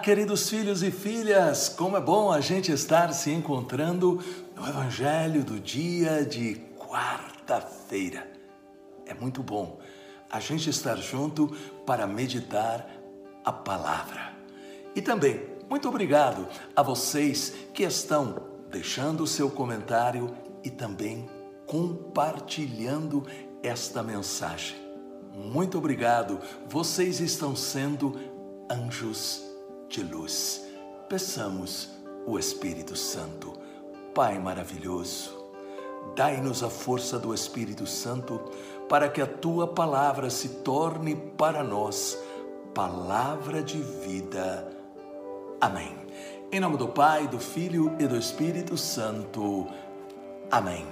queridos filhos e filhas, como é bom a gente estar se encontrando no Evangelho do dia de quarta-feira. É muito bom a gente estar junto para meditar a palavra. E também, muito obrigado a vocês que estão deixando o seu comentário e também compartilhando esta mensagem. Muito obrigado, vocês estão sendo anjos de luz. Peçamos o Espírito Santo. Pai maravilhoso, dai-nos a força do Espírito Santo para que a tua palavra se torne para nós palavra de vida. Amém. Em nome do Pai, do Filho e do Espírito Santo. Amém.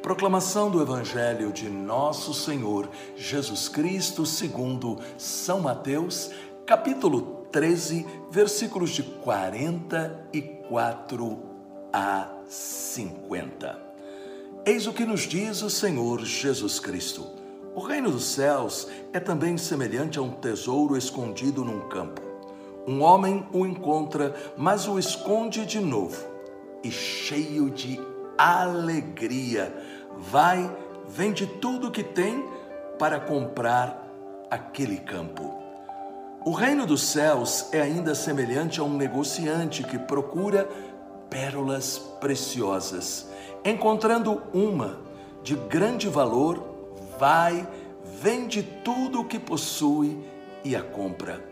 Proclamação do Evangelho de Nosso Senhor Jesus Cristo, segundo São Mateus, capítulo 13, versículos de 44 a 50. Eis o que nos diz o Senhor Jesus Cristo. O reino dos céus é também semelhante a um tesouro escondido num campo. Um homem o encontra, mas o esconde de novo. E cheio de alegria, vai, vende tudo o que tem para comprar aquele campo. O reino dos céus é ainda semelhante a um negociante que procura pérolas preciosas. Encontrando uma de grande valor, vai, vende tudo o que possui e a compra.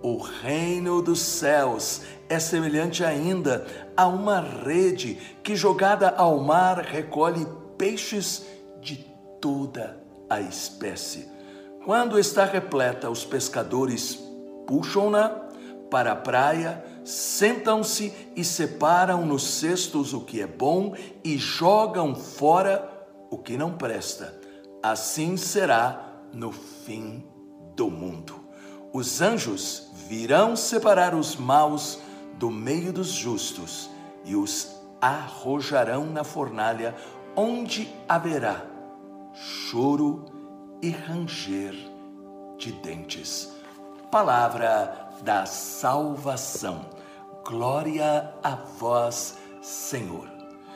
O reino dos céus é semelhante ainda a uma rede que, jogada ao mar, recolhe peixes de toda a espécie. Quando está repleta, os pescadores puxam-na para a praia, sentam-se e separam nos cestos o que é bom e jogam fora o que não presta. Assim será no fim do mundo. Os anjos virão separar os maus do meio dos justos e os arrojarão na fornalha, onde haverá choro e ranger de dentes palavra da salvação. Glória a vós, Senhor.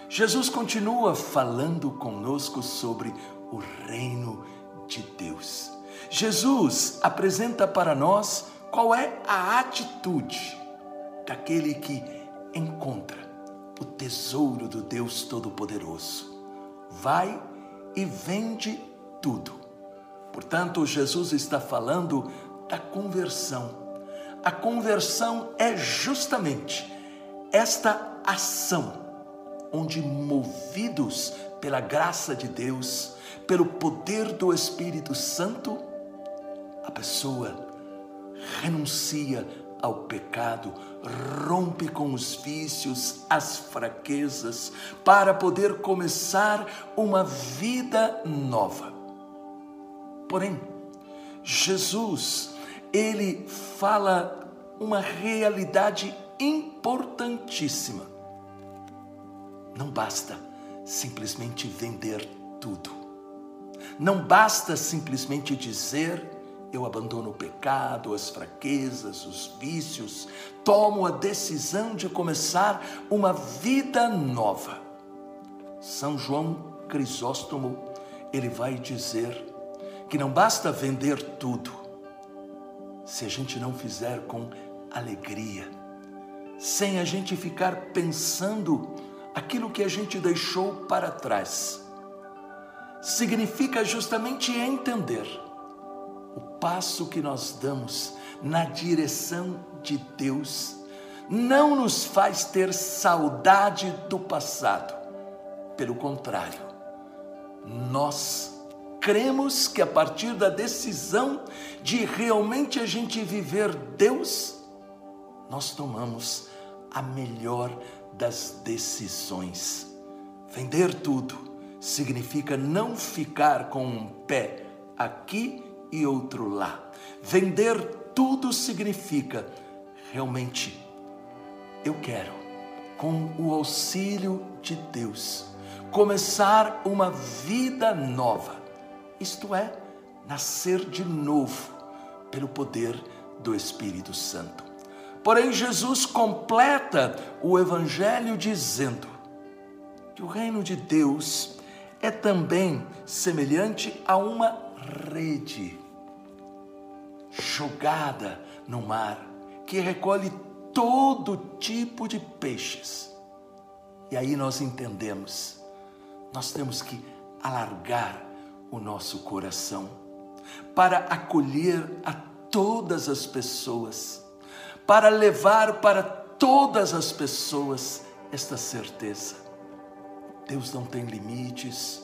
Jesus continua falando conosco sobre o reino de Deus. Jesus apresenta para nós qual é a atitude daquele que encontra o tesouro do Deus Todo-Poderoso. Vai e vende tudo. Portanto, Jesus está falando da conversão. A conversão é justamente esta ação onde, movidos pela graça de Deus, pelo poder do Espírito Santo, a pessoa renuncia ao pecado, rompe com os vícios, as fraquezas, para poder começar uma vida nova. Porém, Jesus ele fala uma realidade importantíssima. Não basta simplesmente vender tudo. Não basta simplesmente dizer eu abandono o pecado, as fraquezas, os vícios, tomo a decisão de começar uma vida nova. São João Crisóstomo, ele vai dizer que não basta vender tudo, se a gente não fizer com alegria, sem a gente ficar pensando aquilo que a gente deixou para trás. Significa justamente entender o passo que nós damos na direção de Deus não nos faz ter saudade do passado. Pelo contrário, nós cremos que a partir da decisão de realmente a gente viver Deus, nós tomamos a melhor das decisões. Vender tudo significa não ficar com um pé aqui e outro lá. Vender tudo significa realmente eu quero, com o auxílio de Deus, começar uma vida nova isto é, nascer de novo pelo poder do Espírito Santo. Porém, Jesus completa o Evangelho dizendo que o reino de Deus é também semelhante a uma rede jogada no mar que recolhe todo tipo de peixes. E aí nós entendemos, nós temos que alargar o nosso coração para acolher a todas as pessoas, para levar para todas as pessoas esta certeza. Deus não tem limites.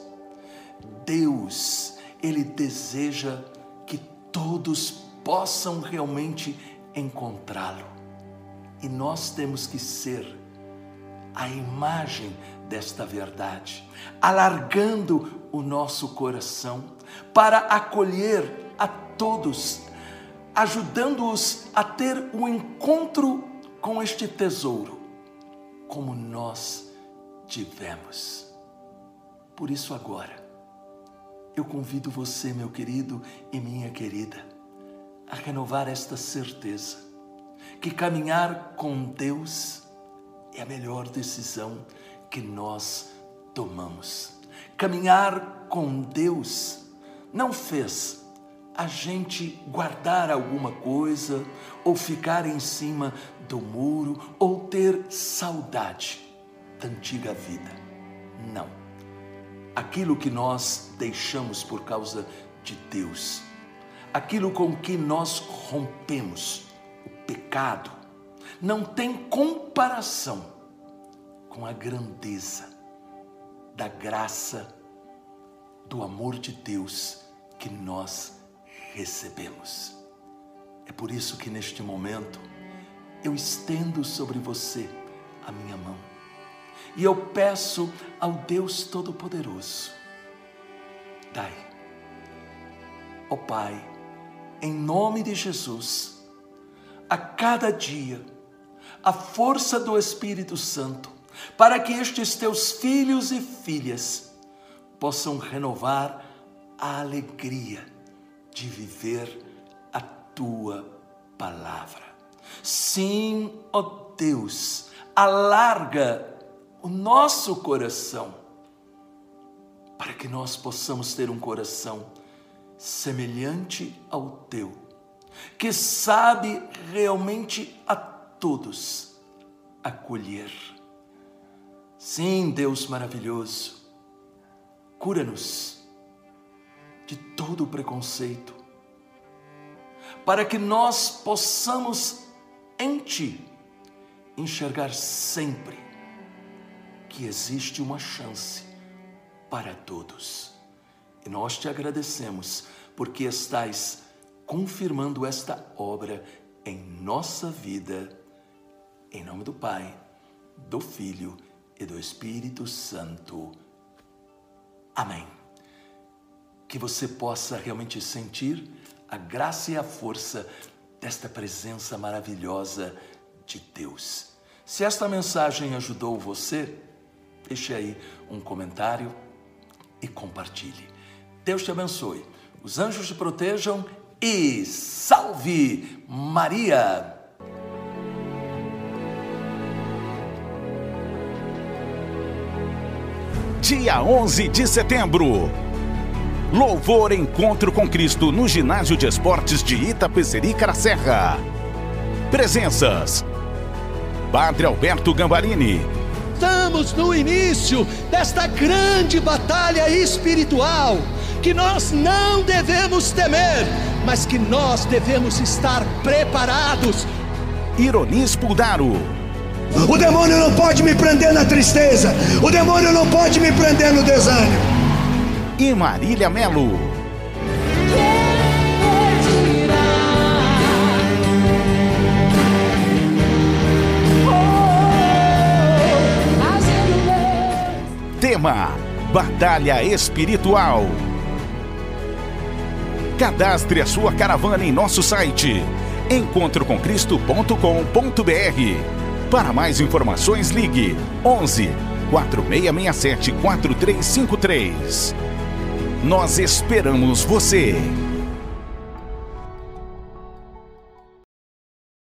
Deus, ele deseja que todos possam realmente encontrá-lo. E nós temos que ser a imagem desta verdade, alargando o nosso coração para acolher a todos, ajudando-os a ter um encontro com este tesouro, como nós tivemos. Por isso, agora, eu convido você, meu querido e minha querida, a renovar esta certeza que caminhar com Deus é a melhor decisão que nós tomamos. Caminhar com Deus não fez a gente guardar alguma coisa ou ficar em cima do muro ou ter saudade da antiga vida. Não. Aquilo que nós deixamos por causa de Deus, aquilo com que nós rompemos, o pecado, não tem comparação com a grandeza da graça, do amor de Deus que nós recebemos. É por isso que neste momento eu estendo sobre você a minha mão e eu peço ao Deus Todo-Poderoso, dai, ó oh Pai, em nome de Jesus, a cada dia a força do Espírito Santo, para que estes teus filhos e filhas possam renovar a alegria de viver a tua palavra. Sim, ó Deus, alarga o nosso coração para que nós possamos ter um coração semelhante ao teu que sabe realmente a todos acolher. Sim, Deus maravilhoso, cura-nos de todo o preconceito, para que nós possamos em Ti enxergar sempre que existe uma chance para todos. E nós te agradecemos porque estás confirmando esta obra em nossa vida, em nome do Pai, do Filho e do Espírito Santo. Amém. Que você possa realmente sentir a graça e a força desta presença maravilhosa de Deus. Se esta mensagem ajudou você, deixe aí um comentário e compartilhe. Deus te abençoe. Os anjos te protejam e salve Maria! Dia 11 de setembro. Louvor Encontro com Cristo no Ginásio de Esportes de Itapecerica Serra. Presenças: Padre Alberto Gambarini. Estamos no início desta grande batalha espiritual que nós não devemos temer, mas que nós devemos estar preparados. Ironis Puldaro. O demônio não pode me prender na tristeza, o demônio não pode me prender no desânimo. E Marília Melo. Tema: Batalha Espiritual. Cadastre a sua caravana em nosso site encontrocomcristo.com.br. Para mais informações, ligue 11 4667 4353. Nós esperamos você!